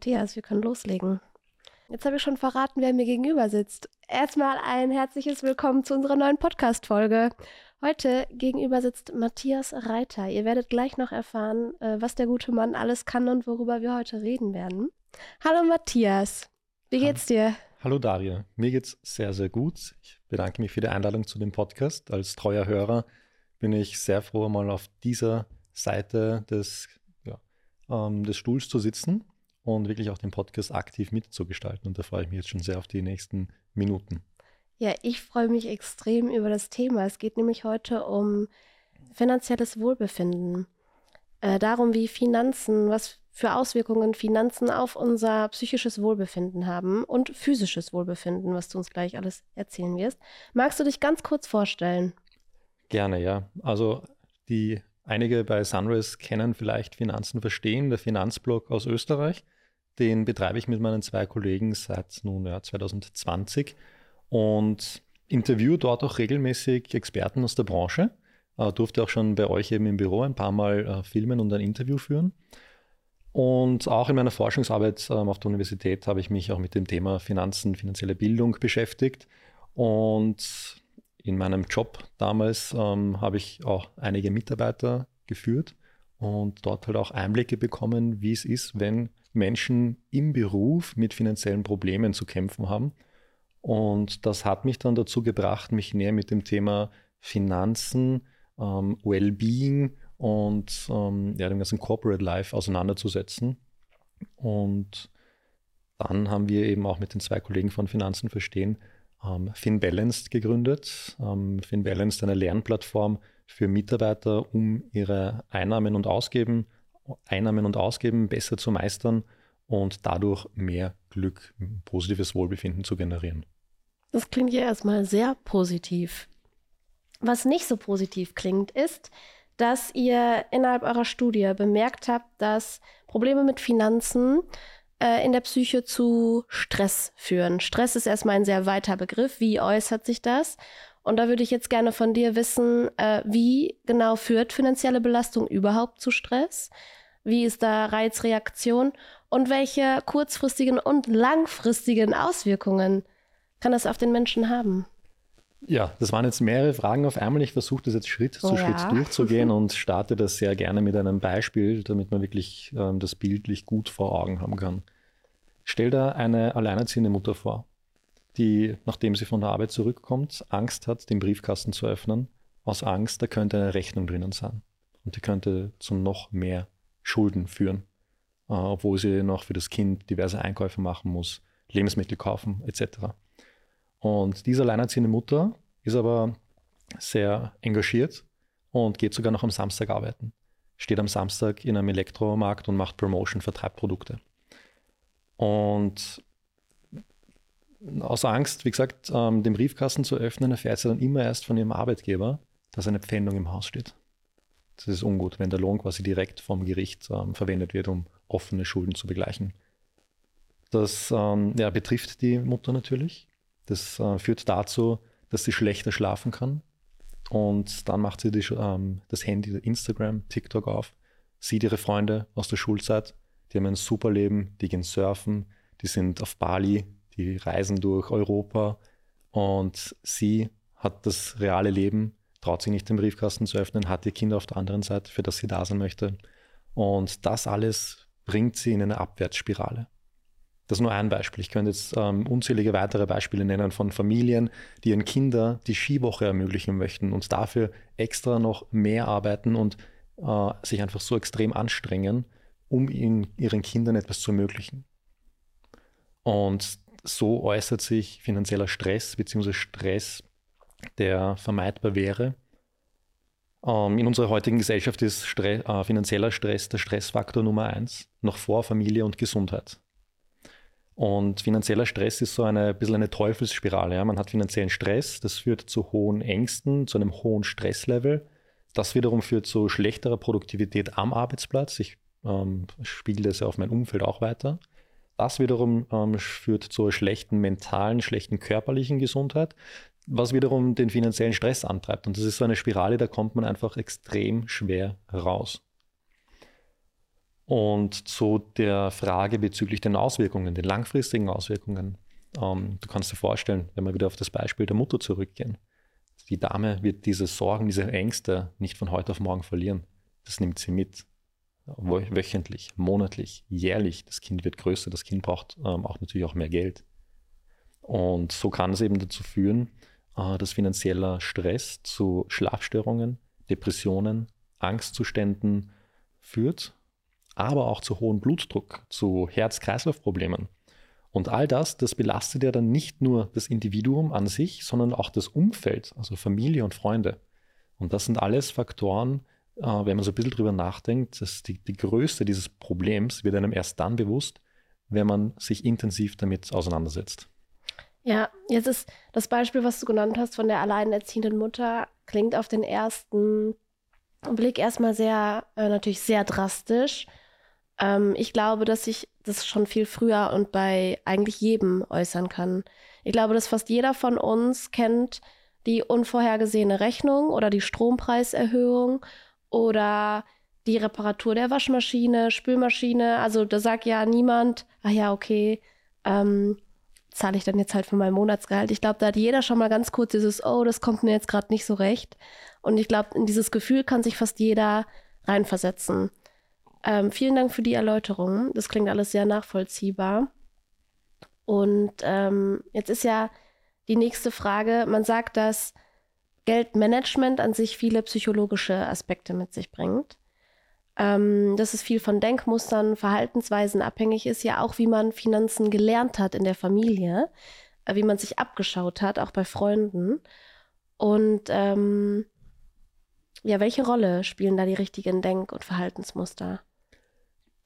Matthias, wir können loslegen. Jetzt habe ich schon verraten, wer mir gegenüber sitzt. Erstmal ein herzliches Willkommen zu unserer neuen Podcast-Folge. Heute gegenüber sitzt Matthias Reiter. Ihr werdet gleich noch erfahren, äh, was der gute Mann alles kann und worüber wir heute reden werden. Hallo Matthias, wie geht's dir? Hallo Daria, mir geht's sehr, sehr gut. Ich bedanke mich für die Einladung zu dem Podcast. Als treuer Hörer bin ich sehr froh, mal auf dieser Seite des, ja, ähm, des Stuhls zu sitzen und wirklich auch den Podcast aktiv mitzugestalten. Und da freue ich mich jetzt schon sehr auf die nächsten Minuten. Ja, ich freue mich extrem über das Thema. Es geht nämlich heute um finanzielles Wohlbefinden. Äh, darum, wie Finanzen, was für Auswirkungen Finanzen auf unser psychisches Wohlbefinden haben und physisches Wohlbefinden, was du uns gleich alles erzählen wirst. Magst du dich ganz kurz vorstellen? Gerne, ja. Also die einige bei Sunrise kennen vielleicht Finanzen verstehen, der Finanzblog aus Österreich. Den betreibe ich mit meinen zwei Kollegen seit nun ja, 2020 und interviewe dort auch regelmäßig Experten aus der Branche. Äh, durfte auch schon bei euch eben im Büro ein paar Mal äh, filmen und ein Interview führen. Und auch in meiner Forschungsarbeit ähm, auf der Universität habe ich mich auch mit dem Thema Finanzen, finanzielle Bildung beschäftigt. Und in meinem Job damals ähm, habe ich auch einige Mitarbeiter geführt und dort halt auch Einblicke bekommen, wie es ist, wenn Menschen im Beruf mit finanziellen Problemen zu kämpfen haben. Und das hat mich dann dazu gebracht, mich näher mit dem Thema Finanzen, ähm, Wellbeing und ähm, ja, dem ganzen Corporate Life auseinanderzusetzen. Und dann haben wir eben auch mit den zwei Kollegen von Finanzen verstehen ähm, FinBalanced gegründet. Ähm, FinBalanced eine Lernplattform für Mitarbeiter, um ihre Einnahmen und Ausgeben, Einnahmen und Ausgeben besser zu meistern und dadurch mehr Glück, positives Wohlbefinden zu generieren. Das klingt ja erstmal sehr positiv. Was nicht so positiv klingt, ist, dass ihr innerhalb eurer Studie bemerkt habt, dass Probleme mit Finanzen äh, in der Psyche zu Stress führen. Stress ist erstmal ein sehr weiter Begriff. Wie äußert sich das? Und da würde ich jetzt gerne von dir wissen, äh, wie genau führt finanzielle Belastung überhaupt zu Stress? Wie ist da Reizreaktion? Und welche kurzfristigen und langfristigen Auswirkungen kann das auf den Menschen haben? Ja, das waren jetzt mehrere Fragen auf einmal. Ich versuche das jetzt Schritt oh, zu Schritt ja. durchzugehen und starte das sehr gerne mit einem Beispiel, damit man wirklich ähm, das bildlich gut vor Augen haben kann. Stell dir eine alleinerziehende Mutter vor, die, nachdem sie von der Arbeit zurückkommt, Angst hat, den Briefkasten zu öffnen. Aus Angst, da könnte eine Rechnung drinnen sein. Und die könnte zu noch mehr Schulden führen, äh, obwohl sie noch für das Kind diverse Einkäufe machen muss, Lebensmittel kaufen etc. Und diese alleinerziehende Mutter ist aber sehr engagiert und geht sogar noch am Samstag arbeiten. Steht am Samstag in einem Elektromarkt und macht Promotion, vertreibt Produkte. Und aus Angst, wie gesagt, ähm, den Briefkasten zu öffnen, erfährt sie dann immer erst von ihrem Arbeitgeber, dass eine Pfändung im Haus steht. Das ist ungut, wenn der Lohn quasi direkt vom Gericht ähm, verwendet wird, um offene Schulden zu begleichen. Das ähm, ja, betrifft die Mutter natürlich. Das äh, führt dazu, dass sie schlechter schlafen kann. Und dann macht sie die, ähm, das Handy, Instagram, TikTok auf, sieht ihre Freunde aus der Schulzeit, die haben ein super Leben, die gehen surfen, die sind auf Bali, die reisen durch Europa und sie hat das reale Leben, traut sich nicht den Briefkasten zu öffnen, hat ihr Kind auf der anderen Seite, für das sie da sein möchte. Und das alles bringt sie in eine Abwärtsspirale. Das ist nur ein Beispiel. Ich könnte jetzt ähm, unzählige weitere Beispiele nennen von Familien, die ihren Kindern die Skiwoche ermöglichen möchten und dafür extra noch mehr arbeiten und äh, sich einfach so extrem anstrengen, um ihnen, ihren Kindern etwas zu ermöglichen. Und so äußert sich finanzieller Stress bzw. Stress, der vermeidbar wäre. Ähm, in unserer heutigen Gesellschaft ist Stress, äh, finanzieller Stress der Stressfaktor Nummer eins, noch vor Familie und Gesundheit. Und finanzieller Stress ist so eine bisschen eine Teufelsspirale. Ja. Man hat finanziellen Stress, das führt zu hohen Ängsten, zu einem hohen Stresslevel. Das wiederum führt zu schlechterer Produktivität am Arbeitsplatz. Ich ähm, spiegel das ja auf mein Umfeld auch weiter. Das wiederum ähm, führt zur schlechten mentalen, schlechten körperlichen Gesundheit, was wiederum den finanziellen Stress antreibt. Und das ist so eine Spirale, da kommt man einfach extrem schwer raus. Und zu der Frage bezüglich den Auswirkungen, den langfristigen Auswirkungen. Ähm, du kannst dir vorstellen, wenn wir wieder auf das Beispiel der Mutter zurückgehen. Die Dame wird diese Sorgen, diese Ängste nicht von heute auf morgen verlieren. Das nimmt sie mit. Wöchentlich, monatlich, jährlich. Das Kind wird größer, das Kind braucht ähm, auch natürlich auch mehr Geld. Und so kann es eben dazu führen, dass finanzieller Stress zu Schlafstörungen, Depressionen, Angstzuständen führt, aber auch zu hohem Blutdruck, zu Herz-Kreislauf-Problemen. Und all das, das belastet ja dann nicht nur das Individuum an sich, sondern auch das Umfeld, also Familie und Freunde. Und das sind alles Faktoren, äh, wenn man so ein bisschen drüber nachdenkt, dass die, die Größe dieses Problems wird einem erst dann bewusst, wenn man sich intensiv damit auseinandersetzt. Ja, jetzt ist das Beispiel, was du genannt hast von der alleinerziehenden Mutter, klingt auf den ersten Blick erstmal sehr, äh, natürlich sehr drastisch. Ähm, ich glaube, dass sich das schon viel früher und bei eigentlich jedem äußern kann. Ich glaube, dass fast jeder von uns kennt die unvorhergesehene Rechnung oder die Strompreiserhöhung oder die Reparatur der Waschmaschine, Spülmaschine. Also da sagt ja niemand, ah ja, okay, ähm, zahle ich dann jetzt halt für mein Monatsgehalt. Ich glaube, da hat jeder schon mal ganz kurz dieses, oh, das kommt mir jetzt gerade nicht so recht. Und ich glaube, in dieses Gefühl kann sich fast jeder reinversetzen. Ähm, vielen Dank für die Erläuterung. Das klingt alles sehr nachvollziehbar. Und ähm, jetzt ist ja die nächste Frage, man sagt, dass Geldmanagement an sich viele psychologische Aspekte mit sich bringt. Ähm, dass es viel von Denkmustern, Verhaltensweisen abhängig ist, ja auch wie man Finanzen gelernt hat in der Familie, äh, wie man sich abgeschaut hat, auch bei Freunden. Und ähm, ja, welche Rolle spielen da die richtigen Denk- und Verhaltensmuster?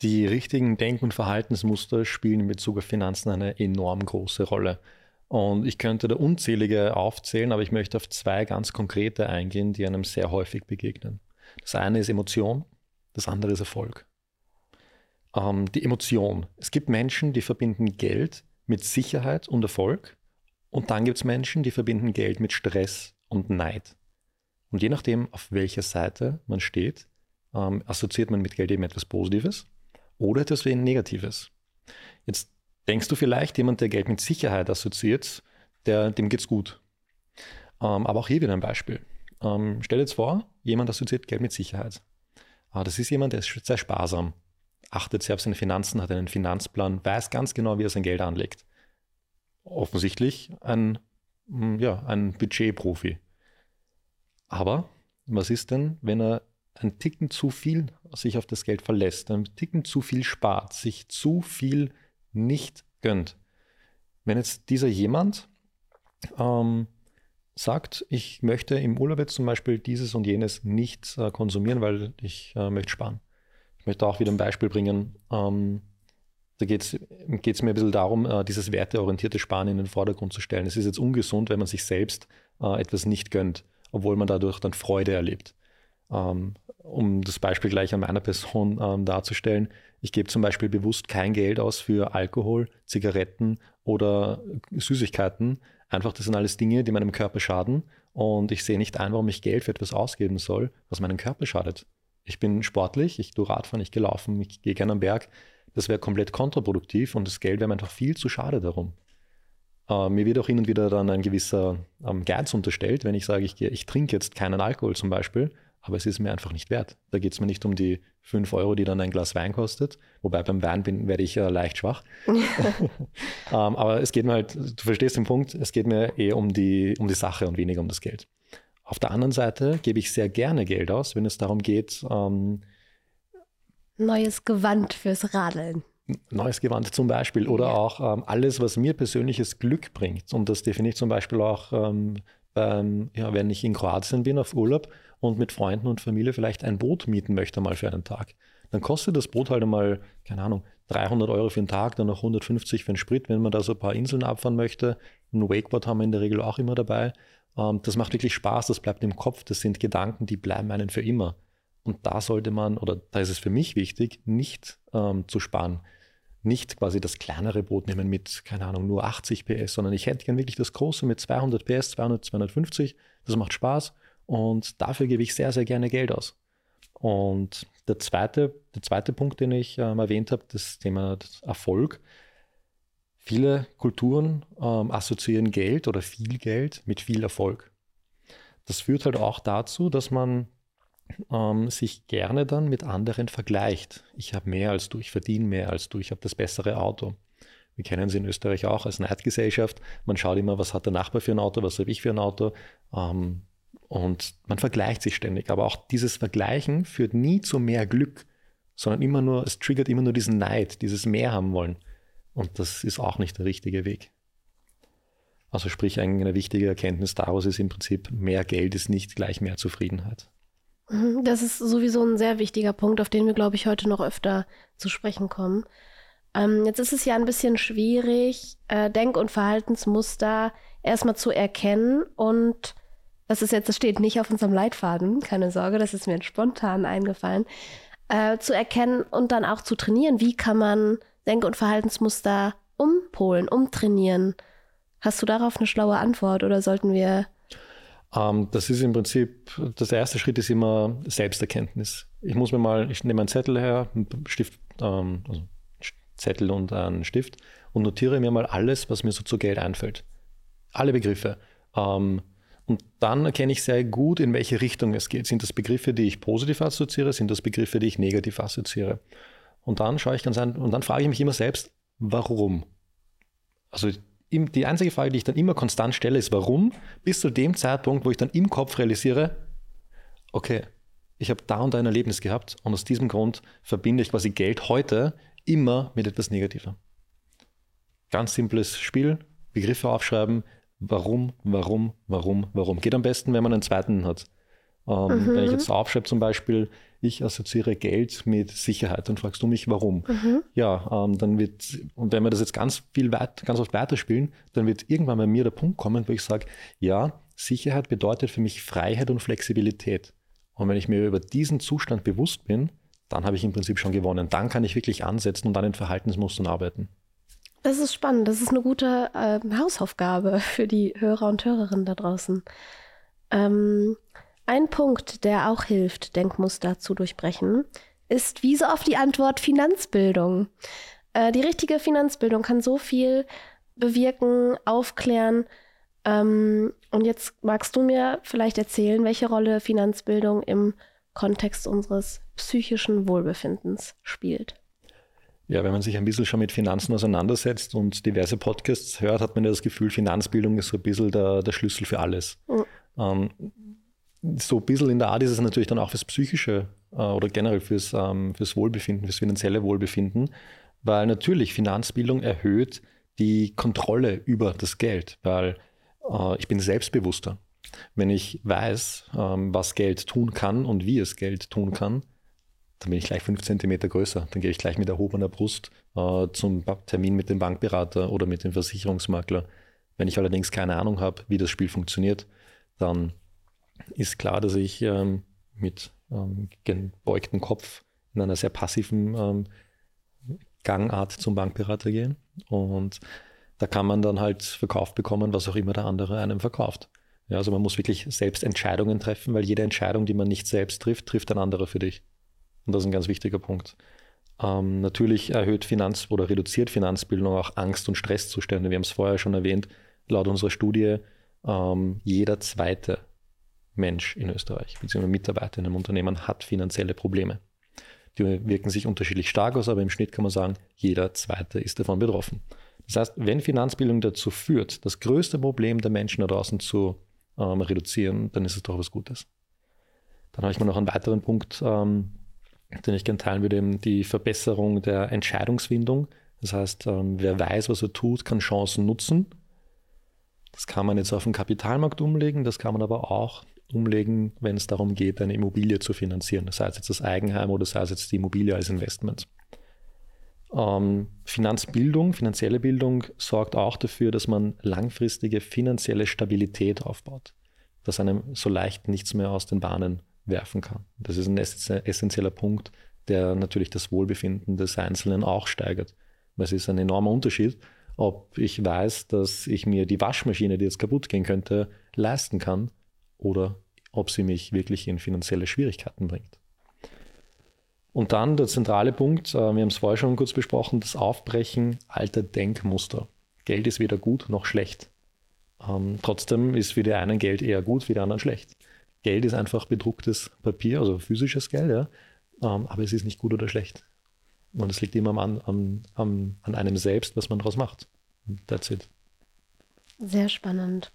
Die richtigen Denk- und Verhaltensmuster spielen in Bezug auf Finanzen eine enorm große Rolle. Und ich könnte da unzählige aufzählen, aber ich möchte auf zwei ganz konkrete eingehen, die einem sehr häufig begegnen. Das eine ist Emotion, das andere ist Erfolg. Ähm, die Emotion. Es gibt Menschen, die verbinden Geld mit Sicherheit und Erfolg. Und dann gibt es Menschen, die verbinden Geld mit Stress und Neid. Und je nachdem, auf welcher Seite man steht, ähm, assoziiert man mit Geld eben etwas Positives oder etwas Negatives. Jetzt denkst du vielleicht, jemand, der Geld mit Sicherheit assoziiert, der, dem geht's gut. Ähm, aber auch hier wieder ein Beispiel. Ähm, stell dir jetzt vor, jemand assoziiert Geld mit Sicherheit. Ah, das ist jemand, der ist sehr sparsam, achtet sehr auf seine Finanzen, hat einen Finanzplan, weiß ganz genau, wie er sein Geld anlegt. Offensichtlich ein, hm, ja, ein Budgetprofi. Aber was ist denn, wenn er ein Ticken zu viel sich auf das Geld verlässt, ein Ticken zu viel spart, sich zu viel nicht gönnt. Wenn jetzt dieser jemand ähm, sagt, ich möchte im Urlaub jetzt zum Beispiel dieses und jenes nicht äh, konsumieren, weil ich äh, möchte sparen. Ich möchte auch wieder ein Beispiel bringen. Ähm, da geht es mir ein bisschen darum, äh, dieses werteorientierte Sparen in den Vordergrund zu stellen. Es ist jetzt ungesund, wenn man sich selbst äh, etwas nicht gönnt, obwohl man dadurch dann Freude erlebt. Ähm, um das Beispiel gleich an meiner Person ähm, darzustellen, ich gebe zum Beispiel bewusst kein Geld aus für Alkohol, Zigaretten oder Süßigkeiten. Einfach, das sind alles Dinge, die meinem Körper schaden. Und ich sehe nicht ein, warum ich Geld für etwas ausgeben soll, was meinem Körper schadet. Ich bin sportlich, ich tue Radfahren, ich gehe laufen, ich gehe gerne am Berg. Das wäre komplett kontraproduktiv und das Geld wäre mir einfach viel zu schade darum. Äh, mir wird auch hin und wieder dann ein gewisser ähm, Geiz unterstellt, wenn ich sage, ich, ich trinke jetzt keinen Alkohol zum Beispiel, aber es ist mir einfach nicht wert. Da geht es mir nicht um die 5 Euro, die dann ein Glas Wein kostet. Wobei beim Wein bin, werde ich äh, leicht schwach. um, ähm, aber es geht mir halt, du verstehst den Punkt, es geht mir eher um die, um die Sache und weniger um das Geld. Auf der anderen Seite gebe ich sehr gerne Geld aus, wenn es darum geht, ähm, neues Gewand fürs Radeln. Neues Gewand zum Beispiel oder ja. auch ähm, alles, was mir persönliches Glück bringt. Und das definiere ich zum Beispiel auch, ähm, beim, ja, wenn ich in Kroatien bin auf Urlaub und mit Freunden und Familie vielleicht ein Boot mieten möchte mal für einen Tag. Dann kostet das Boot halt einmal, keine Ahnung, 300 Euro für einen Tag, dann noch 150 für den Sprit, wenn man da so ein paar Inseln abfahren möchte. Ein Wakeboard haben wir in der Regel auch immer dabei. Ähm, das macht wirklich Spaß, das bleibt im Kopf, das sind Gedanken, die bleiben einen für immer. Und da sollte man, oder da ist es für mich wichtig, nicht ähm, zu sparen. Nicht quasi das kleinere Boot nehmen mit, keine Ahnung, nur 80 PS, sondern ich hätte gern wirklich das große mit 200 PS, 200, 250. Das macht Spaß und dafür gebe ich sehr, sehr gerne Geld aus. Und der zweite, der zweite Punkt, den ich ähm, erwähnt habe, das Thema Erfolg. Viele Kulturen ähm, assoziieren Geld oder viel Geld mit viel Erfolg. Das führt halt auch dazu, dass man ähm, sich gerne dann mit anderen vergleicht. Ich habe mehr als du, ich verdiene mehr als du, ich habe das bessere Auto. Wir kennen sie in Österreich auch als Neidgesellschaft. Man schaut immer, was hat der Nachbar für ein Auto, was habe ich für ein Auto. Ähm, und man vergleicht sich ständig. Aber auch dieses Vergleichen führt nie zu mehr Glück, sondern immer nur, es triggert immer nur diesen Neid, dieses Mehr haben wollen. Und das ist auch nicht der richtige Weg. Also sprich, eine wichtige Erkenntnis daraus ist im Prinzip, mehr Geld ist nicht gleich mehr Zufriedenheit. Mhm, das ist sowieso ein sehr wichtiger Punkt, auf den wir, glaube ich, heute noch öfter zu sprechen kommen. Ähm, jetzt ist es ja ein bisschen schwierig, äh, Denk- und Verhaltensmuster erstmal zu erkennen und das ist jetzt, das steht nicht auf unserem Leitfaden, keine Sorge, das ist mir spontan eingefallen, äh, zu erkennen und dann auch zu trainieren. Wie kann man Denk- und Verhaltensmuster umpolen, umtrainieren? Hast du darauf eine schlaue Antwort oder sollten wir das ist im Prinzip, das erste Schritt ist immer Selbsterkenntnis. Ich muss mir mal, ich nehme einen Zettel her, einen Stift, ähm, also Zettel und einen Stift und notiere mir mal alles, was mir so zu Geld einfällt. Alle Begriffe. Ähm, und dann erkenne ich sehr gut, in welche Richtung es geht. Sind das Begriffe, die ich positiv assoziiere? Sind das Begriffe, die ich negativ assoziiere? Und dann schaue ich ganz an und dann frage ich mich immer selbst, warum? Also die einzige Frage, die ich dann immer konstant stelle, ist warum, bis zu dem Zeitpunkt, wo ich dann im Kopf realisiere, okay, ich habe da und da ein Erlebnis gehabt und aus diesem Grund verbinde ich quasi Geld heute immer mit etwas Negativem. Ganz simples Spiel, Begriffe aufschreiben, warum, warum, warum, warum. Geht am besten, wenn man einen zweiten hat. Ähm, mhm. Wenn ich jetzt aufschreibe zum Beispiel, ich assoziiere Geld mit Sicherheit, dann fragst du mich, warum. Mhm. Ja, ähm, dann wird, und wenn wir das jetzt ganz viel weit, ganz oft weiterspielen, dann wird irgendwann bei mir der Punkt kommen, wo ich sage, ja, Sicherheit bedeutet für mich Freiheit und Flexibilität. Und wenn ich mir über diesen Zustand bewusst bin, dann habe ich im Prinzip schon gewonnen. Dann kann ich wirklich ansetzen und an den Verhaltensmustern arbeiten. Das ist spannend. Das ist eine gute äh, Hausaufgabe für die Hörer und Hörerinnen da draußen. Ähm, ein Punkt, der auch hilft, Denkmuster zu durchbrechen, ist wie so oft die Antwort Finanzbildung. Äh, die richtige Finanzbildung kann so viel bewirken, aufklären. Ähm, und jetzt magst du mir vielleicht erzählen, welche Rolle Finanzbildung im Kontext unseres psychischen Wohlbefindens spielt. Ja, wenn man sich ein bisschen schon mit Finanzen auseinandersetzt und diverse Podcasts hört, hat man ja das Gefühl, Finanzbildung ist so ein bisschen der, der Schlüssel für alles. Mhm. Ähm, so ein bisschen in der Art ist es natürlich dann auch fürs Psychische äh, oder generell fürs, ähm, fürs Wohlbefinden, fürs finanzielle Wohlbefinden, weil natürlich Finanzbildung erhöht die Kontrolle über das Geld, weil äh, ich bin selbstbewusster. Wenn ich weiß, ähm, was Geld tun kann und wie es Geld tun kann, dann bin ich gleich fünf Zentimeter größer. Dann gehe ich gleich mit erhobener Brust äh, zum Termin mit dem Bankberater oder mit dem Versicherungsmakler. Wenn ich allerdings keine Ahnung habe, wie das Spiel funktioniert, dann ist klar, dass ich ähm, mit ähm, gebeugtem Kopf in einer sehr passiven ähm, Gangart zum Bankberater gehe. Und da kann man dann halt verkauft bekommen, was auch immer der andere einem verkauft. Ja, also man muss wirklich selbst Entscheidungen treffen, weil jede Entscheidung, die man nicht selbst trifft, trifft ein anderer für dich. Und das ist ein ganz wichtiger Punkt. Ähm, natürlich erhöht Finanz- oder reduziert Finanzbildung auch Angst- und Stresszustände. Wir haben es vorher schon erwähnt, laut unserer Studie, ähm, jeder zweite Mensch in Österreich, beziehungsweise Mitarbeiter in einem Unternehmen hat finanzielle Probleme. Die wirken sich unterschiedlich stark aus, aber im Schnitt kann man sagen, jeder Zweite ist davon betroffen. Das heißt, wenn Finanzbildung dazu führt, das größte Problem der Menschen da draußen zu ähm, reduzieren, dann ist es doch was Gutes. Dann habe ich mal noch einen weiteren Punkt, ähm, den ich gerne teilen würde, die Verbesserung der Entscheidungsfindung. Das heißt, ähm, wer weiß, was er tut, kann Chancen nutzen. Das kann man jetzt auf den Kapitalmarkt umlegen, das kann man aber auch umlegen, wenn es darum geht, eine Immobilie zu finanzieren, sei es jetzt das Eigenheim oder sei es jetzt die Immobilie als Investment. Ähm, Finanzbildung, finanzielle Bildung sorgt auch dafür, dass man langfristige finanzielle Stabilität aufbaut, dass einem so leicht nichts mehr aus den Bahnen werfen kann. Das ist ein essentieller Punkt, der natürlich das Wohlbefinden des Einzelnen auch steigert. Es ist ein enormer Unterschied, ob ich weiß, dass ich mir die Waschmaschine, die jetzt kaputt gehen könnte, leisten kann oder ob sie mich wirklich in finanzielle Schwierigkeiten bringt. Und dann der zentrale Punkt, äh, wir haben es vorher schon kurz besprochen, das Aufbrechen alter Denkmuster. Geld ist weder gut noch schlecht. Ähm, trotzdem ist für die einen Geld eher gut, für die anderen schlecht. Geld ist einfach bedrucktes Papier, also physisches Geld, ja, ähm, aber es ist nicht gut oder schlecht. Und es liegt immer an, an, an, an einem selbst, was man daraus macht. That's it. Sehr spannend.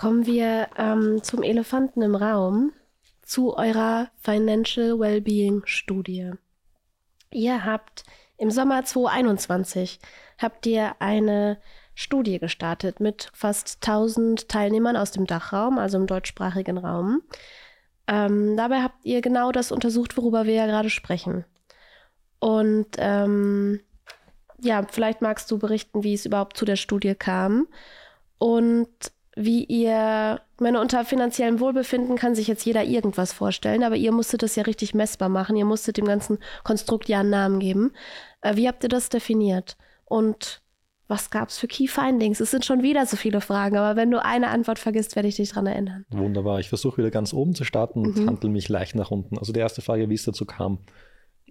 Kommen wir ähm, zum Elefanten im Raum, zu eurer Financial Wellbeing Studie. Ihr habt im Sommer 2021 habt ihr eine Studie gestartet mit fast 1000 Teilnehmern aus dem Dachraum, also im deutschsprachigen Raum. Ähm, dabei habt ihr genau das untersucht, worüber wir ja gerade sprechen. Und ähm, ja, vielleicht magst du berichten, wie es überhaupt zu der Studie kam und wie ihr, meine, unter finanziellem Wohlbefinden kann sich jetzt jeder irgendwas vorstellen, aber ihr musstet das ja richtig messbar machen. Ihr musstet dem ganzen Konstrukt ja einen Namen geben. Äh, wie habt ihr das definiert? Und was gab es für Key Findings? Es sind schon wieder so viele Fragen, aber wenn du eine Antwort vergisst, werde ich dich daran erinnern. Wunderbar. Ich versuche wieder ganz oben zu starten und mhm. handle mich leicht nach unten. Also die erste Frage, wie es dazu kam.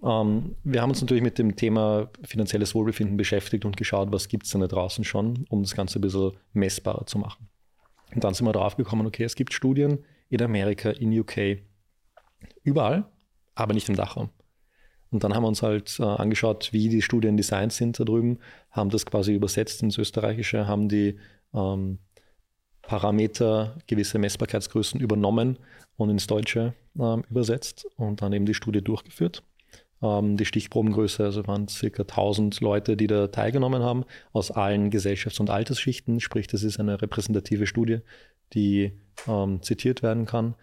Ähm, wir haben uns natürlich mit dem Thema finanzielles Wohlbefinden beschäftigt und geschaut, was gibt es denn da draußen schon, um das Ganze ein bisschen messbarer zu machen. Und dann sind wir drauf gekommen, okay, es gibt Studien in Amerika, in UK, überall, aber nicht im Dachraum. Und dann haben wir uns halt äh, angeschaut, wie die Studien designt sind da drüben, haben das quasi übersetzt ins Österreichische, haben die ähm, Parameter, gewisse Messbarkeitsgrößen übernommen und ins Deutsche ähm, übersetzt und dann eben die Studie durchgeführt. Ähm, die Stichprobengröße, also waren circa 1000 Leute, die da teilgenommen haben, aus allen Gesellschafts- und Altersschichten. Sprich, das ist eine repräsentative Studie, die ähm, zitiert werden kann.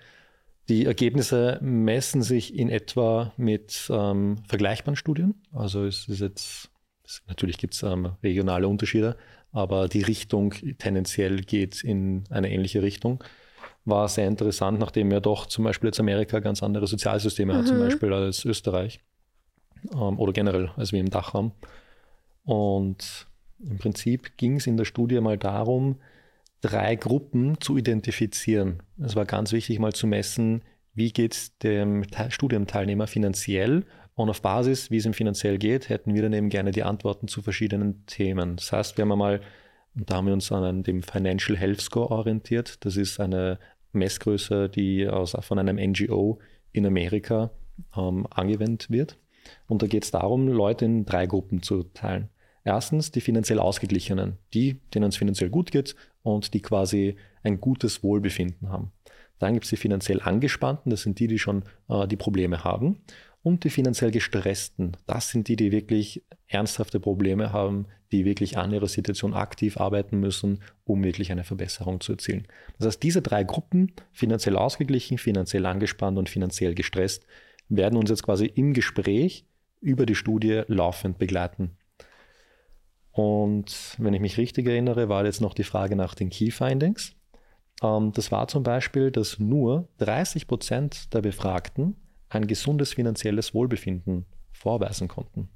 Die Ergebnisse messen sich in etwa mit ähm, vergleichbaren Studien. Also es ist jetzt, es, natürlich gibt es ähm, regionale Unterschiede, aber die Richtung tendenziell geht in eine ähnliche Richtung. War sehr interessant, nachdem ja doch zum Beispiel jetzt Amerika ganz andere Sozialsysteme mhm. hat, zum mhm. Beispiel als Österreich ähm, oder generell als wir im Dachraum. Und im Prinzip ging es in der Studie mal darum, drei Gruppen zu identifizieren. Es war ganz wichtig, mal zu messen, wie geht es dem Studienteilnehmer finanziell und auf Basis, wie es ihm finanziell geht, hätten wir dann eben gerne die Antworten zu verschiedenen Themen. Das heißt, wir haben mal, da haben wir uns an dem Financial Health Score orientiert. Das ist eine Messgröße, die aus, von einem NGO in Amerika ähm, angewendet wird. Und da geht es darum, Leute in drei Gruppen zu teilen. Erstens die finanziell Ausgeglichenen, die, denen es finanziell gut geht und die quasi ein gutes Wohlbefinden haben. Dann gibt es die finanziell Angespannten, das sind die, die schon äh, die Probleme haben. Und die finanziell Gestressten, das sind die, die wirklich ernsthafte Probleme haben, die wirklich an ihrer Situation aktiv arbeiten müssen, um wirklich eine Verbesserung zu erzielen. Das heißt, diese drei Gruppen, finanziell ausgeglichen, finanziell angespannt und finanziell gestresst, werden uns jetzt quasi im Gespräch über die Studie laufend begleiten. Und wenn ich mich richtig erinnere, war jetzt noch die Frage nach den Key Findings. Ähm, das war zum Beispiel, dass nur 30 Prozent der Befragten ein gesundes finanzielles Wohlbefinden vorweisen konnten.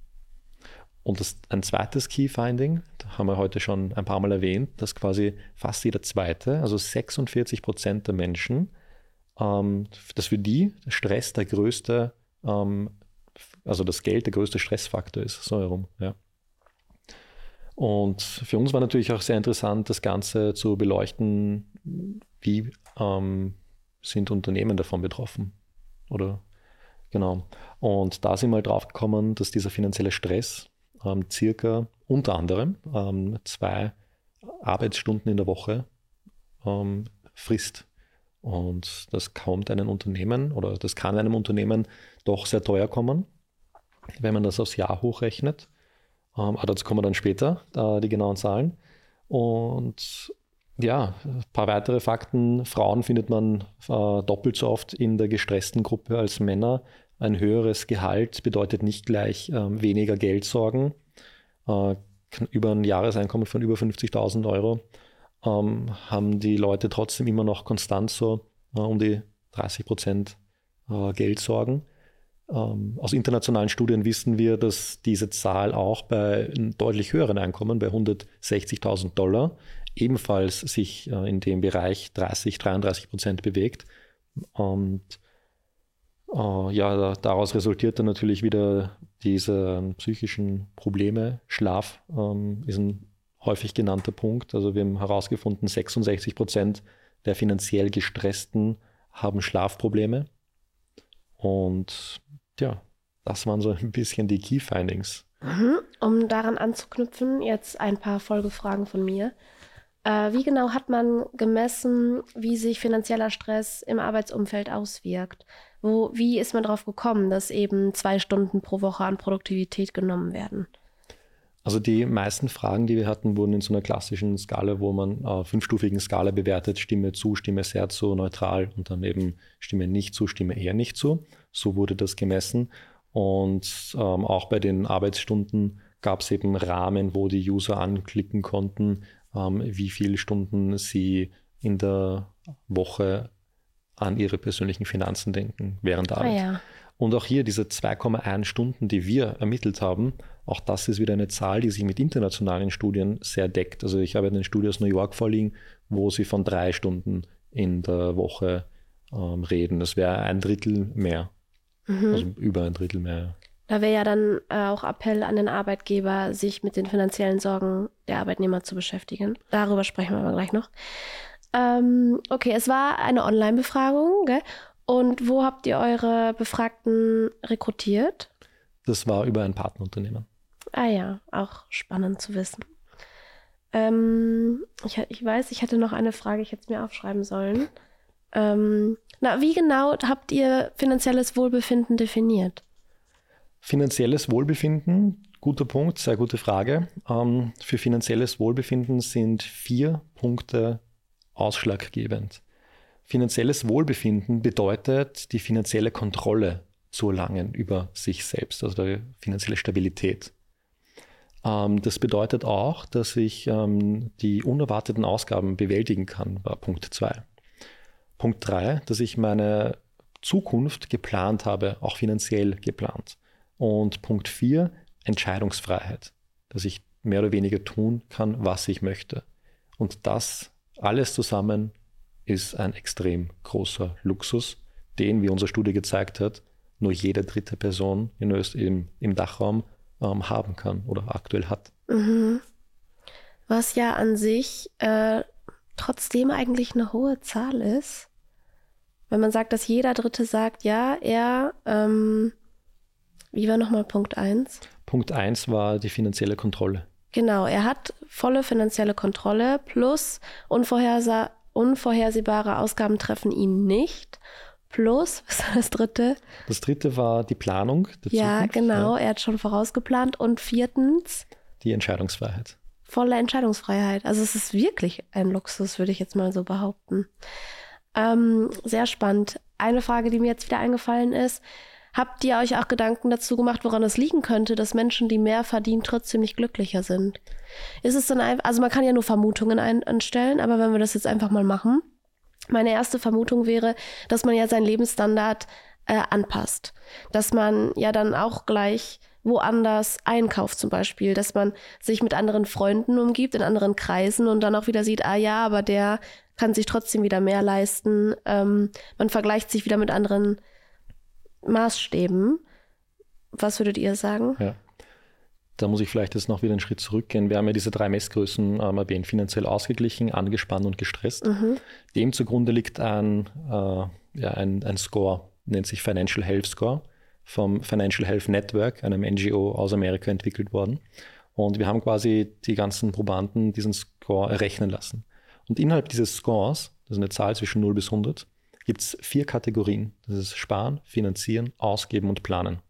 Und das, ein zweites Key Finding, haben wir heute schon ein paar Mal erwähnt, dass quasi fast jeder zweite, also 46 Prozent der Menschen ähm, dass für die Stress der größte, ähm, also das Geld der größte Stressfaktor ist, so herum, ja. Und für uns war natürlich auch sehr interessant, das Ganze zu beleuchten, wie ähm, sind Unternehmen davon betroffen. Oder genau. Und da sind wir halt drauf gekommen, dass dieser finanzielle Stress ähm, circa unter anderem ähm, zwei Arbeitsstunden in der Woche ähm, frisst. Und das kommt einem Unternehmen oder das kann einem Unternehmen doch sehr teuer kommen, wenn man das aufs Jahr hochrechnet. Ähm, aber dazu kommen wir dann später, äh, die genauen Zahlen. Und ja, ein paar weitere Fakten. Frauen findet man äh, doppelt so oft in der gestressten Gruppe als Männer. Ein höheres Gehalt bedeutet nicht gleich äh, weniger Geldsorgen. Äh, über ein Jahreseinkommen von über 50.000 Euro ähm, haben die Leute trotzdem immer noch konstant so äh, um die 30 Prozent äh, Geldsorgen. Ähm, aus internationalen Studien wissen wir, dass diese Zahl auch bei deutlich höheren Einkommen, bei 160.000 Dollar, ebenfalls sich äh, in dem Bereich 30, 33 Prozent bewegt. Und äh, ja, daraus resultiert dann natürlich wieder diese psychischen Probleme. Schlaf ähm, ist ein häufig genannter Punkt. Also wir haben herausgefunden, 66 Prozent der finanziell gestressten haben Schlafprobleme. Und ja, das waren so ein bisschen die Key Findings. Mhm. Um daran anzuknüpfen, jetzt ein paar Folgefragen von mir. Äh, wie genau hat man gemessen, wie sich finanzieller Stress im Arbeitsumfeld auswirkt? Wo, wie ist man darauf gekommen, dass eben zwei Stunden pro Woche an Produktivität genommen werden? Also die meisten Fragen, die wir hatten, wurden in so einer klassischen Skala, wo man äh, fünfstufigen Skala bewertet, Stimme zu, Stimme sehr zu, neutral und dann eben Stimme nicht zu, Stimme eher nicht zu. So wurde das gemessen. Und ähm, auch bei den Arbeitsstunden gab es eben Rahmen, wo die User anklicken konnten, ähm, wie viele Stunden sie in der Woche an ihre persönlichen Finanzen denken während der Arbeit. Ah, ja. Und auch hier diese 2,1 Stunden, die wir ermittelt haben, auch das ist wieder eine Zahl, die sich mit internationalen Studien sehr deckt. Also ich habe eine Studie aus New York vorliegen, wo sie von drei Stunden in der Woche ähm, reden. Das wäre ein Drittel mehr. Mhm. Also über ein Drittel mehr. Da wäre ja dann äh, auch Appell an den Arbeitgeber, sich mit den finanziellen Sorgen der Arbeitnehmer zu beschäftigen. Darüber sprechen wir aber gleich noch. Ähm, okay, es war eine Online-Befragung, gell? Und wo habt ihr eure Befragten rekrutiert? Das war über ein Partnerunternehmen. Ah ja, auch spannend zu wissen. Ähm, ich, ich, weiß, ich hätte noch eine Frage, ich hätte es mir aufschreiben sollen. Ähm, na, wie genau habt ihr finanzielles Wohlbefinden definiert? Finanzielles Wohlbefinden, guter Punkt, sehr gute Frage. Ähm, für finanzielles Wohlbefinden sind vier Punkte ausschlaggebend. Finanzielles Wohlbefinden bedeutet die finanzielle Kontrolle zu erlangen über sich selbst, also die finanzielle Stabilität. Ähm, das bedeutet auch, dass ich ähm, die unerwarteten Ausgaben bewältigen kann, war Punkt 2. Punkt 3, dass ich meine Zukunft geplant habe, auch finanziell geplant. Und Punkt 4, Entscheidungsfreiheit, dass ich mehr oder weniger tun kann, was ich möchte. Und das alles zusammen ist ein extrem großer Luxus, den, wie unsere Studie gezeigt hat, nur jede dritte Person in Öst im, im Dachraum ähm, haben kann oder aktuell hat. Mhm. Was ja an sich äh, trotzdem eigentlich eine hohe Zahl ist. Wenn man sagt, dass jeder Dritte sagt, ja, er, ähm, wie war nochmal Punkt 1? Punkt 1 war die finanzielle Kontrolle. Genau, er hat volle finanzielle Kontrolle plus unvorhersehbare unvorhersehbare Ausgaben treffen ihn nicht. Plus, was war das dritte? Das dritte war die Planung. ja, Zukunft. genau, ja. er hat schon vorausgeplant. Und viertens? Die Entscheidungsfreiheit. Volle Entscheidungsfreiheit. Also es ist wirklich ein Luxus, würde ich jetzt mal so behaupten. Ähm, sehr spannend. Eine Frage, die mir jetzt wieder eingefallen ist, Habt ihr euch auch Gedanken dazu gemacht, woran es liegen könnte, dass Menschen, die mehr verdienen, trotzdem nicht glücklicher sind? Ist es dann einfach, also man kann ja nur Vermutungen ein, anstellen, aber wenn wir das jetzt einfach mal machen, meine erste Vermutung wäre, dass man ja seinen Lebensstandard äh, anpasst. Dass man ja dann auch gleich woanders einkauft zum Beispiel, dass man sich mit anderen Freunden umgibt, in anderen Kreisen und dann auch wieder sieht, ah ja, aber der kann sich trotzdem wieder mehr leisten. Ähm, man vergleicht sich wieder mit anderen Maßstäben. Was würdet ihr sagen? Ja. Da muss ich vielleicht jetzt noch wieder einen Schritt zurückgehen. Wir haben ja diese drei Messgrößen ähm, erwähnt, finanziell ausgeglichen, angespannt und gestresst. Mhm. Dem zugrunde liegt ein, äh, ja, ein, ein Score, nennt sich Financial Health Score, vom Financial Health Network, einem NGO aus Amerika entwickelt worden. Und wir haben quasi die ganzen Probanden diesen Score errechnen lassen. Und innerhalb dieses Scores, das ist eine Zahl zwischen 0 bis 100, gibt es vier Kategorien. Das ist Sparen, Finanzieren, Ausgeben und Planen.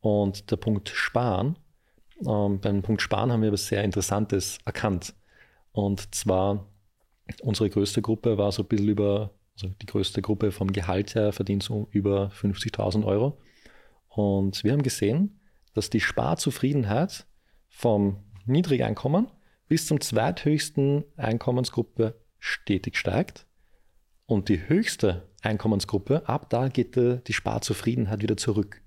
Und der Punkt Sparen, ähm, beim Punkt Sparen haben wir etwas sehr Interessantes erkannt. Und zwar, unsere größte Gruppe war so ein bisschen über, also die größte Gruppe vom Gehalt her verdient so über 50.000 Euro. Und wir haben gesehen, dass die Sparzufriedenheit vom Niedrigeinkommen bis zum zweithöchsten Einkommensgruppe stetig steigt und die höchste Einkommensgruppe, ab da geht die Sparzufriedenheit wieder zurück.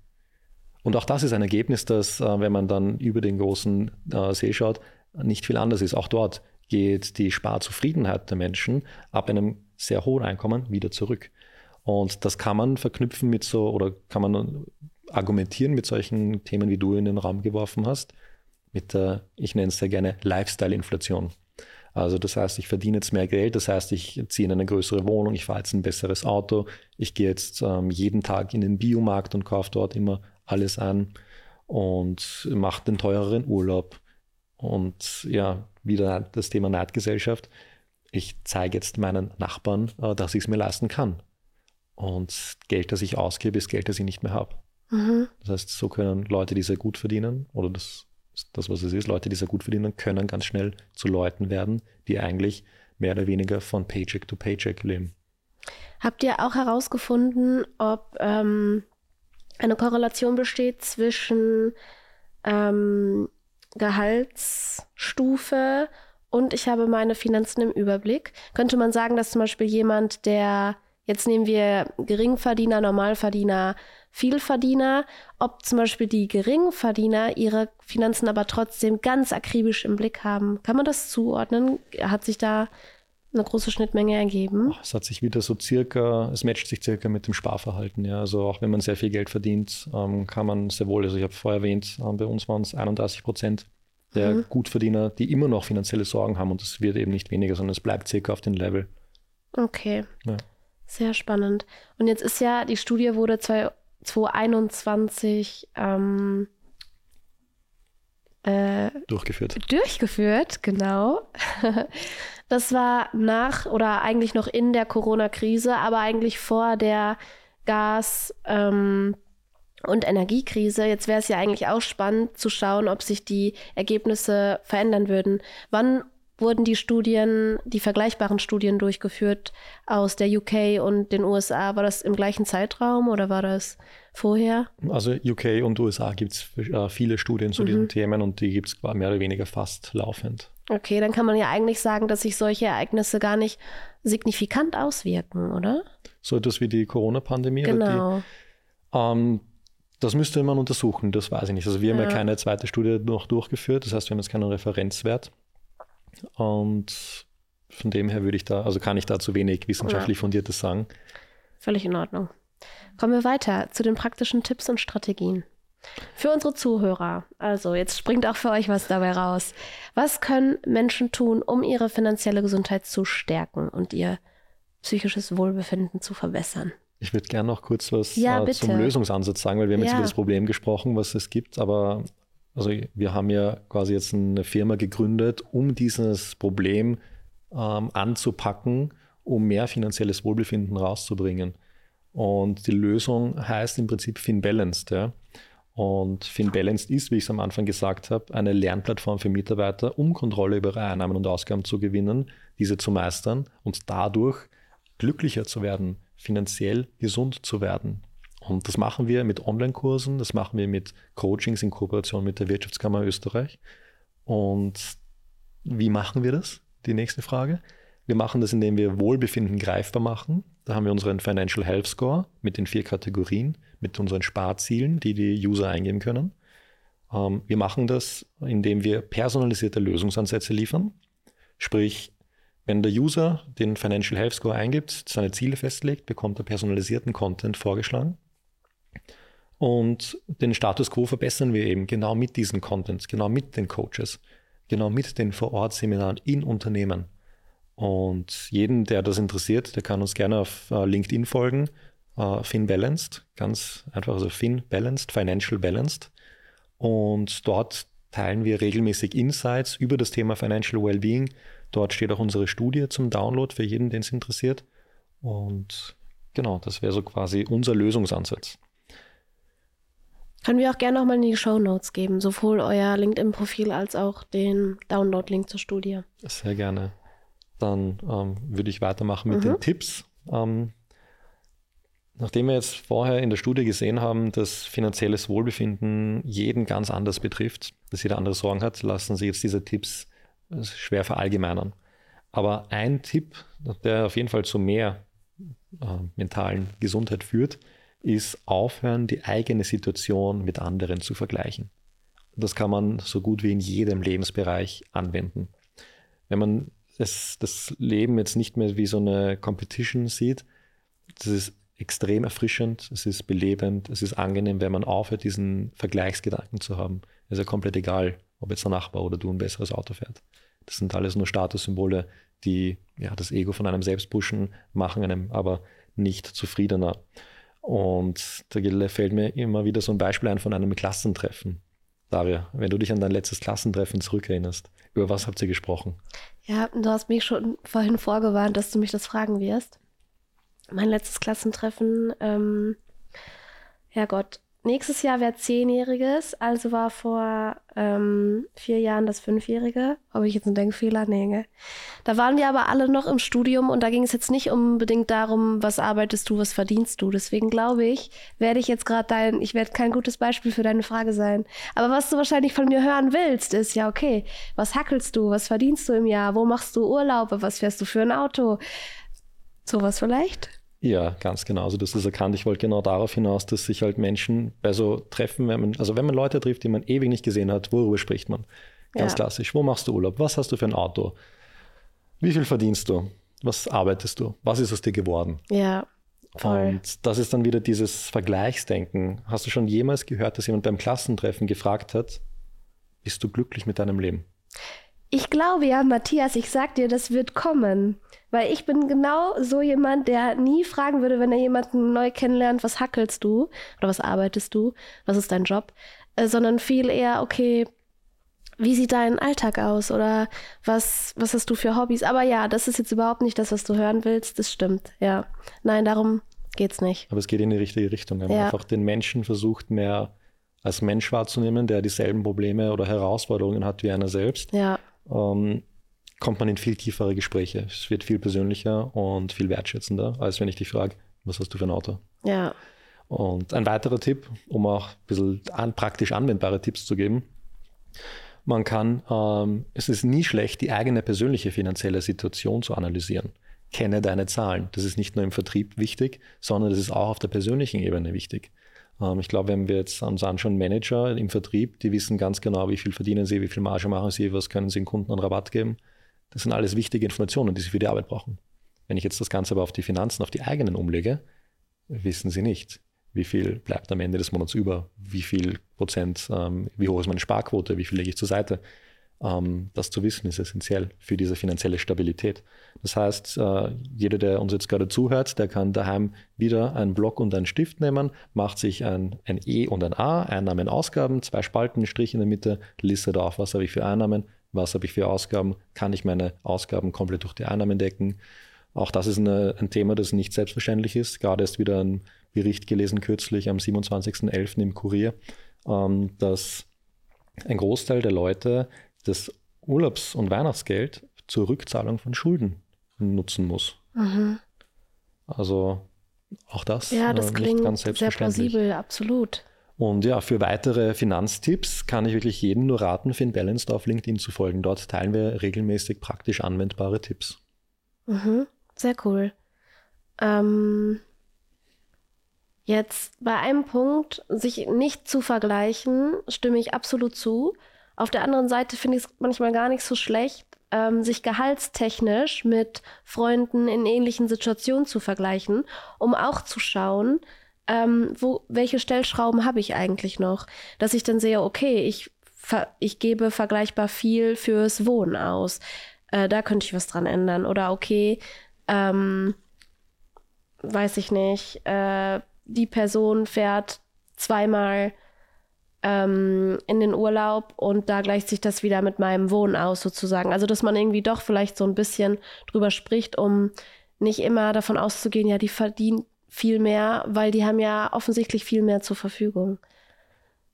Und auch das ist ein Ergebnis, das, äh, wenn man dann über den großen äh, See schaut, nicht viel anders ist. Auch dort geht die Sparzufriedenheit der Menschen ab einem sehr hohen Einkommen wieder zurück. Und das kann man verknüpfen mit so, oder kann man argumentieren mit solchen Themen, wie du in den Raum geworfen hast, mit der, ich nenne es sehr gerne Lifestyle-Inflation. Also das heißt, ich verdiene jetzt mehr Geld, das heißt, ich ziehe in eine größere Wohnung, ich fahre jetzt ein besseres Auto, ich gehe jetzt ähm, jeden Tag in den Biomarkt und kaufe dort immer alles an und mache den teureren Urlaub. Und ja, wieder das Thema Neidgesellschaft. Ich zeige jetzt meinen Nachbarn, äh, dass ich es mir leisten kann. Und Geld, das ich ausgebe, ist Geld, das ich nicht mehr habe. Mhm. Das heißt, so können Leute, die sehr gut verdienen, oder das das, was es ist. Leute, die sehr gut verdienen, können ganz schnell zu Leuten werden, die eigentlich mehr oder weniger von Paycheck to Paycheck leben. Habt ihr auch herausgefunden, ob ähm, eine Korrelation besteht zwischen ähm, Gehaltsstufe und ich habe meine Finanzen im Überblick? Könnte man sagen, dass zum Beispiel jemand, der, jetzt nehmen wir Geringverdiener, Normalverdiener, Vielverdiener, ob zum Beispiel die Geringverdiener ihre Finanzen aber trotzdem ganz akribisch im Blick haben. Kann man das zuordnen? Hat sich da eine große Schnittmenge ergeben? Es hat sich wieder so circa, es matcht sich circa mit dem Sparverhalten. Ja. Also auch wenn man sehr viel Geld verdient, ähm, kann man sehr wohl, also ich habe vorher erwähnt, ähm, bei uns waren es 31 Prozent der mhm. Gutverdiener, die immer noch finanzielle Sorgen haben und es wird eben nicht weniger, sondern es bleibt circa auf dem Level. Okay. Ja. Sehr spannend. Und jetzt ist ja, die Studie wurde 2021 ähm, äh, durchgeführt. Durchgeführt, genau. das war nach oder eigentlich noch in der Corona-Krise, aber eigentlich vor der Gas- ähm, und Energiekrise. Jetzt wäre es ja eigentlich auch spannend zu schauen, ob sich die Ergebnisse verändern würden. Wann wurden die Studien, die vergleichbaren Studien durchgeführt aus der UK und den USA? War das im gleichen Zeitraum oder war das vorher? Also UK und USA gibt es äh, viele Studien zu mhm. diesen Themen und die gibt es mehr oder weniger fast laufend. Okay, dann kann man ja eigentlich sagen, dass sich solche Ereignisse gar nicht signifikant auswirken, oder? So etwas wie die Corona-Pandemie? Genau. Die, ähm, das müsste man untersuchen, das weiß ich nicht. Also wir ja. haben ja keine zweite Studie noch durchgeführt, das heißt, wir haben jetzt keinen Referenzwert. Und von dem her würde ich da, also kann ich da zu wenig wissenschaftlich ja. fundiertes sagen. Völlig in Ordnung. Kommen wir weiter zu den praktischen Tipps und Strategien. Für unsere Zuhörer, also jetzt springt auch für euch was dabei raus. Was können Menschen tun, um ihre finanzielle Gesundheit zu stärken und ihr psychisches Wohlbefinden zu verbessern? Ich würde gerne noch kurz was ja, äh, zum Lösungsansatz sagen, weil wir haben ja. jetzt über das Problem gesprochen, was es gibt, aber also wir haben ja quasi jetzt eine Firma gegründet, um dieses Problem ähm, anzupacken, um mehr finanzielles Wohlbefinden rauszubringen. Und die Lösung heißt im Prinzip FinBalanced. Ja. Und FinBalanced ist, wie ich es am Anfang gesagt habe, eine Lernplattform für Mitarbeiter, um Kontrolle über ihre Einnahmen und Ausgaben zu gewinnen, diese zu meistern und dadurch glücklicher zu werden, finanziell gesund zu werden. Und das machen wir mit Online-Kursen, das machen wir mit Coachings in Kooperation mit der Wirtschaftskammer Österreich. Und wie machen wir das? Die nächste Frage. Wir machen das, indem wir Wohlbefinden greifbar machen. Da haben wir unseren Financial Health Score mit den vier Kategorien, mit unseren Sparzielen, die die User eingeben können. Ähm, wir machen das, indem wir personalisierte Lösungsansätze liefern. Sprich, wenn der User den Financial Health Score eingibt, seine Ziele festlegt, bekommt er personalisierten Content vorgeschlagen. Und den Status quo verbessern wir eben genau mit diesen Contents, genau mit den Coaches, genau mit den Vor-Ort-Seminaren in Unternehmen. Und jeden, der das interessiert, der kann uns gerne auf äh, LinkedIn folgen. Uh, FinBalanced, ganz einfach, also FinBalanced, Financial Balanced. Und dort teilen wir regelmäßig Insights über das Thema Financial Wellbeing. Dort steht auch unsere Studie zum Download für jeden, den es interessiert. Und genau, das wäre so quasi unser Lösungsansatz. Können wir auch gerne nochmal in die Show Notes geben, sowohl euer LinkedIn-Profil als auch den Download-Link zur Studie. Sehr gerne. Dann ähm, würde ich weitermachen mit mhm. den Tipps. Ähm, nachdem wir jetzt vorher in der Studie gesehen haben, dass finanzielles Wohlbefinden jeden ganz anders betrifft, dass jeder andere Sorgen hat, lassen Sie jetzt diese Tipps äh, schwer verallgemeinern. Aber ein Tipp, der auf jeden Fall zu mehr äh, mentalen Gesundheit führt, ist aufhören, die eigene Situation mit anderen zu vergleichen. Das kann man so gut wie in jedem Lebensbereich anwenden. Wenn man das, das Leben jetzt nicht mehr wie so eine Competition sieht, das ist extrem erfrischend, es ist belebend, es ist angenehm, wenn man aufhört, diesen Vergleichsgedanken zu haben. Es ist ja komplett egal, ob jetzt der Nachbar oder du ein besseres Auto fährt. Das sind alles nur Statussymbole, die ja, das Ego von einem selbst pushen, machen einem aber nicht zufriedener. Und da fällt mir immer wieder so ein Beispiel ein von einem Klassentreffen. Daria, wenn du dich an dein letztes Klassentreffen zurückerinnerst, über was habt ihr gesprochen? Ja, du hast mich schon vorhin vorgewarnt, dass du mich das fragen wirst. Mein letztes Klassentreffen, ähm, Herrgott, nächstes Jahr wäre Zehnjähriges, also war vor ähm, vier Jahren das Fünfjährige. Habe ich jetzt einen Denkfehler? Nee, gell? Da waren wir aber alle noch im Studium und da ging es jetzt nicht unbedingt darum, was arbeitest du, was verdienst du. Deswegen glaube ich, werde ich jetzt gerade dein, ich werde kein gutes Beispiel für deine Frage sein. Aber was du wahrscheinlich von mir hören willst, ist ja, okay, was hackelst du, was verdienst du im Jahr, wo machst du Urlaube, was fährst du für ein Auto? Sowas vielleicht? Ja, ganz genau. Also das ist erkannt. Ich wollte genau darauf hinaus, dass sich halt Menschen bei so Treffen, wenn man, also wenn man Leute trifft, die man ewig nicht gesehen hat, worüber spricht man? Ganz ja. klassisch. Wo machst du Urlaub? Was hast du für ein Auto? Wie viel verdienst du? Was arbeitest du? Was ist aus dir geworden? Ja. Voll. Und das ist dann wieder dieses Vergleichsdenken. Hast du schon jemals gehört, dass jemand beim Klassentreffen gefragt hat, bist du glücklich mit deinem Leben? Ich glaube ja, Matthias, ich sag dir, das wird kommen. Weil ich bin genau so jemand, der nie fragen würde, wenn er jemanden neu kennenlernt, was hackelst du oder was arbeitest du, was ist dein Job, äh, sondern viel eher, okay, wie sieht dein Alltag aus oder was, was hast du für Hobbys? Aber ja, das ist jetzt überhaupt nicht das, was du hören willst. Das stimmt, ja. Nein, darum geht's nicht. Aber es geht in die richtige Richtung. Wenn man ja. einfach den Menschen versucht, mehr als Mensch wahrzunehmen, der dieselben Probleme oder Herausforderungen hat wie einer selbst. Ja. Ähm, kommt man in viel tiefere Gespräche. Es wird viel persönlicher und viel wertschätzender, als wenn ich dich frage, was hast du für ein Auto? Ja. Und ein weiterer Tipp, um auch ein bisschen an, praktisch anwendbare Tipps zu geben. Man kann, ähm, es ist nie schlecht, die eigene persönliche finanzielle Situation zu analysieren. Kenne deine Zahlen. Das ist nicht nur im Vertrieb wichtig, sondern das ist auch auf der persönlichen Ebene wichtig. Ähm, ich glaube, wenn wir jetzt uns anschauen, Manager im Vertrieb, die wissen ganz genau, wie viel verdienen sie, wie viel Marge machen sie, was können sie den Kunden an Rabatt geben. Das sind alles wichtige Informationen, die Sie für die Arbeit brauchen. Wenn ich jetzt das Ganze aber auf die Finanzen, auf die eigenen umlege, wissen Sie nicht, wie viel bleibt am Ende des Monats über, wie viel Prozent, ähm, wie hoch ist meine Sparquote, wie viel lege ich zur Seite. Ähm, das zu wissen ist essentiell für diese finanzielle Stabilität. Das heißt, äh, jeder, der uns jetzt gerade zuhört, der kann daheim wieder einen Block und einen Stift nehmen, macht sich ein, ein E und ein A, Einnahmen, Ausgaben, zwei Spalten, Strich in der Mitte, listet auf, was habe ich für Einnahmen, was habe ich für Ausgaben, kann ich meine Ausgaben komplett durch die Einnahmen decken. Auch das ist eine, ein Thema, das nicht selbstverständlich ist. Gerade erst wieder ein Bericht gelesen kürzlich am 27.11. im Kurier, ähm, dass ein Großteil der Leute das Urlaubs- und Weihnachtsgeld zur Rückzahlung von Schulden nutzen muss. Mhm. Also auch das, ja, das äh, klingt ganz sehr plausibel, absolut. Und ja, für weitere Finanztipps kann ich wirklich jedem nur raten, Finn Balanced auf LinkedIn zu folgen. Dort teilen wir regelmäßig praktisch anwendbare Tipps. Mhm, sehr cool. Ähm, jetzt bei einem Punkt, sich nicht zu vergleichen, stimme ich absolut zu. Auf der anderen Seite finde ich es manchmal gar nicht so schlecht, ähm, sich gehaltstechnisch mit Freunden in ähnlichen Situationen zu vergleichen, um auch zu schauen, ähm, wo, welche Stellschrauben habe ich eigentlich noch? Dass ich dann sehe, okay, ich, ich gebe vergleichbar viel fürs Wohnen aus. Äh, da könnte ich was dran ändern. Oder okay, ähm, weiß ich nicht, äh, die Person fährt zweimal ähm, in den Urlaub und da gleicht sich das wieder mit meinem Wohnen aus sozusagen. Also dass man irgendwie doch vielleicht so ein bisschen drüber spricht, um nicht immer davon auszugehen, ja, die verdient viel mehr, weil die haben ja offensichtlich viel mehr zur Verfügung.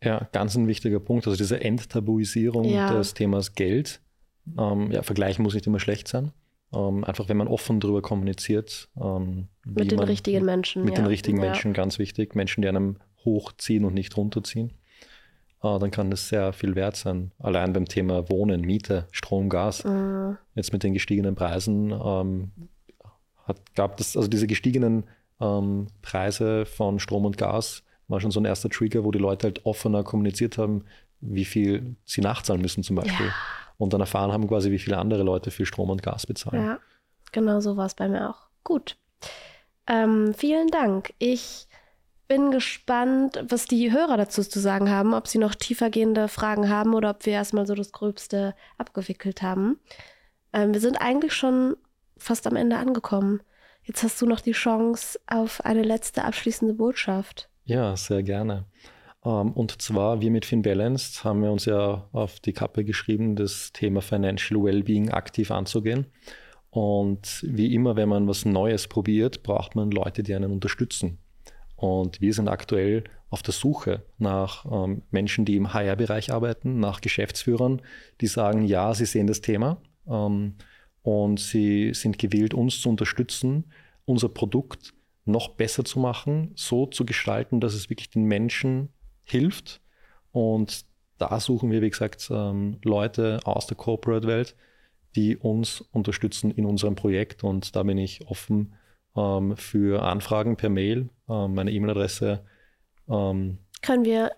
Ja, ganz ein wichtiger Punkt. Also diese Enttabuisierung ja. des Themas Geld. Ähm, ja, vergleichen muss nicht immer schlecht sein. Ähm, einfach wenn man offen darüber kommuniziert. Ähm, mit den man, richtigen Menschen. Mit ja. den richtigen ja. Menschen, ganz wichtig. Menschen, die einem hochziehen und nicht runterziehen. Äh, dann kann das sehr viel wert sein. Allein beim Thema Wohnen, Miete, Strom, Gas. Mhm. Jetzt mit den gestiegenen Preisen ähm, hat, gab das, also diese gestiegenen ähm, Preise von Strom und Gas war schon so ein erster Trigger, wo die Leute halt offener kommuniziert haben, wie viel sie nachzahlen müssen zum Beispiel. Ja. Und dann erfahren haben quasi, wie viele andere Leute für Strom und Gas bezahlen. Ja, genau so war es bei mir auch. Gut. Ähm, vielen Dank. Ich bin gespannt, was die Hörer dazu zu sagen haben, ob sie noch tiefergehende Fragen haben oder ob wir erstmal so das Gröbste abgewickelt haben. Ähm, wir sind eigentlich schon fast am Ende angekommen. Jetzt hast du noch die Chance auf eine letzte abschließende Botschaft. Ja, sehr gerne. Ähm, und zwar, wir mit FinBalanced haben wir uns ja auf die Kappe geschrieben, das Thema Financial Wellbeing aktiv anzugehen. Und wie immer, wenn man was Neues probiert, braucht man Leute, die einen unterstützen. Und wir sind aktuell auf der Suche nach ähm, Menschen, die im HR-Bereich arbeiten, nach Geschäftsführern, die sagen, ja, sie sehen das Thema ähm, und sie sind gewillt, uns zu unterstützen, unser Produkt noch besser zu machen, so zu gestalten, dass es wirklich den Menschen hilft. Und da suchen wir, wie gesagt, ähm, Leute aus der Corporate-Welt, die uns unterstützen in unserem Projekt. Und da bin ich offen ähm, für Anfragen per Mail. Ähm, meine E-Mail-Adresse können wir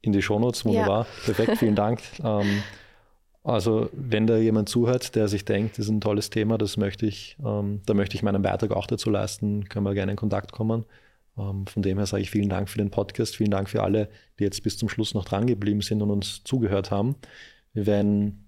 in die Shownotes. Wunderbar. Ja. Perfekt, vielen Dank. Also, wenn da jemand zuhört, der sich denkt, das ist ein tolles Thema, das möchte ich, ähm, da möchte ich meinen Beitrag auch dazu leisten, können wir gerne in Kontakt kommen. Ähm, von dem her sage ich vielen Dank für den Podcast, vielen Dank für alle, die jetzt bis zum Schluss noch dran geblieben sind und uns zugehört haben. Wenn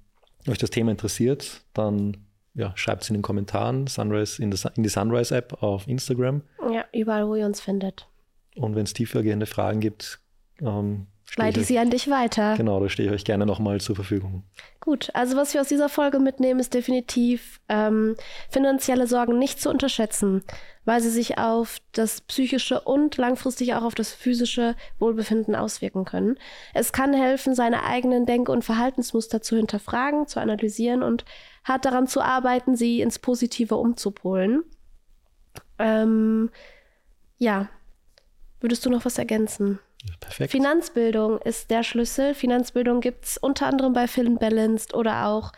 euch das Thema interessiert, dann ja, schreibt es in den Kommentaren, Sunrise in, in die Sunrise-App auf Instagram. Ja, überall, wo ihr uns findet. Und wenn es tiefergehende Fragen gibt, ähm, leite ich sie an dich weiter. Genau, da stehe ich euch gerne nochmal zur Verfügung. Gut, also was wir aus dieser Folge mitnehmen, ist definitiv ähm, finanzielle Sorgen nicht zu unterschätzen, weil sie sich auf das psychische und langfristig auch auf das physische Wohlbefinden auswirken können. Es kann helfen, seine eigenen Denk- und Verhaltensmuster zu hinterfragen, zu analysieren und hart daran zu arbeiten, sie ins Positive umzupolen. Ähm, ja, würdest du noch was ergänzen? Perfekt. Finanzbildung ist der Schlüssel. Finanzbildung gibt es unter anderem bei Film Balanced oder auch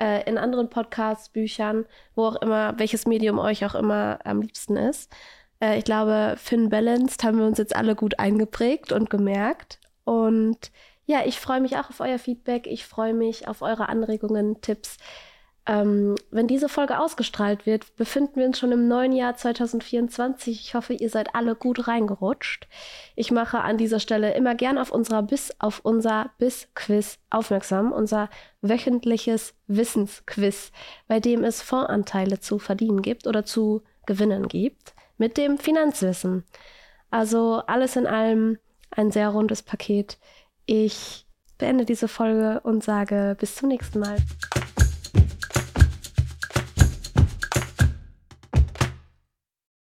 äh, in anderen Podcasts, Büchern, wo auch immer, welches Medium euch auch immer am liebsten ist. Äh, ich glaube, Finn Balanced haben wir uns jetzt alle gut eingeprägt und gemerkt. Und ja, ich freue mich auch auf euer Feedback. Ich freue mich auf eure Anregungen, Tipps. Ähm, wenn diese Folge ausgestrahlt wird, befinden wir uns schon im neuen Jahr 2024. Ich hoffe, ihr seid alle gut reingerutscht. Ich mache an dieser Stelle immer gern auf unserer Bis auf unser Bis-Quiz aufmerksam, unser wöchentliches Wissensquiz, bei dem es Fondsanteile zu verdienen gibt oder zu gewinnen gibt, mit dem Finanzwissen. Also alles in allem ein sehr rundes Paket. Ich beende diese Folge und sage bis zum nächsten Mal.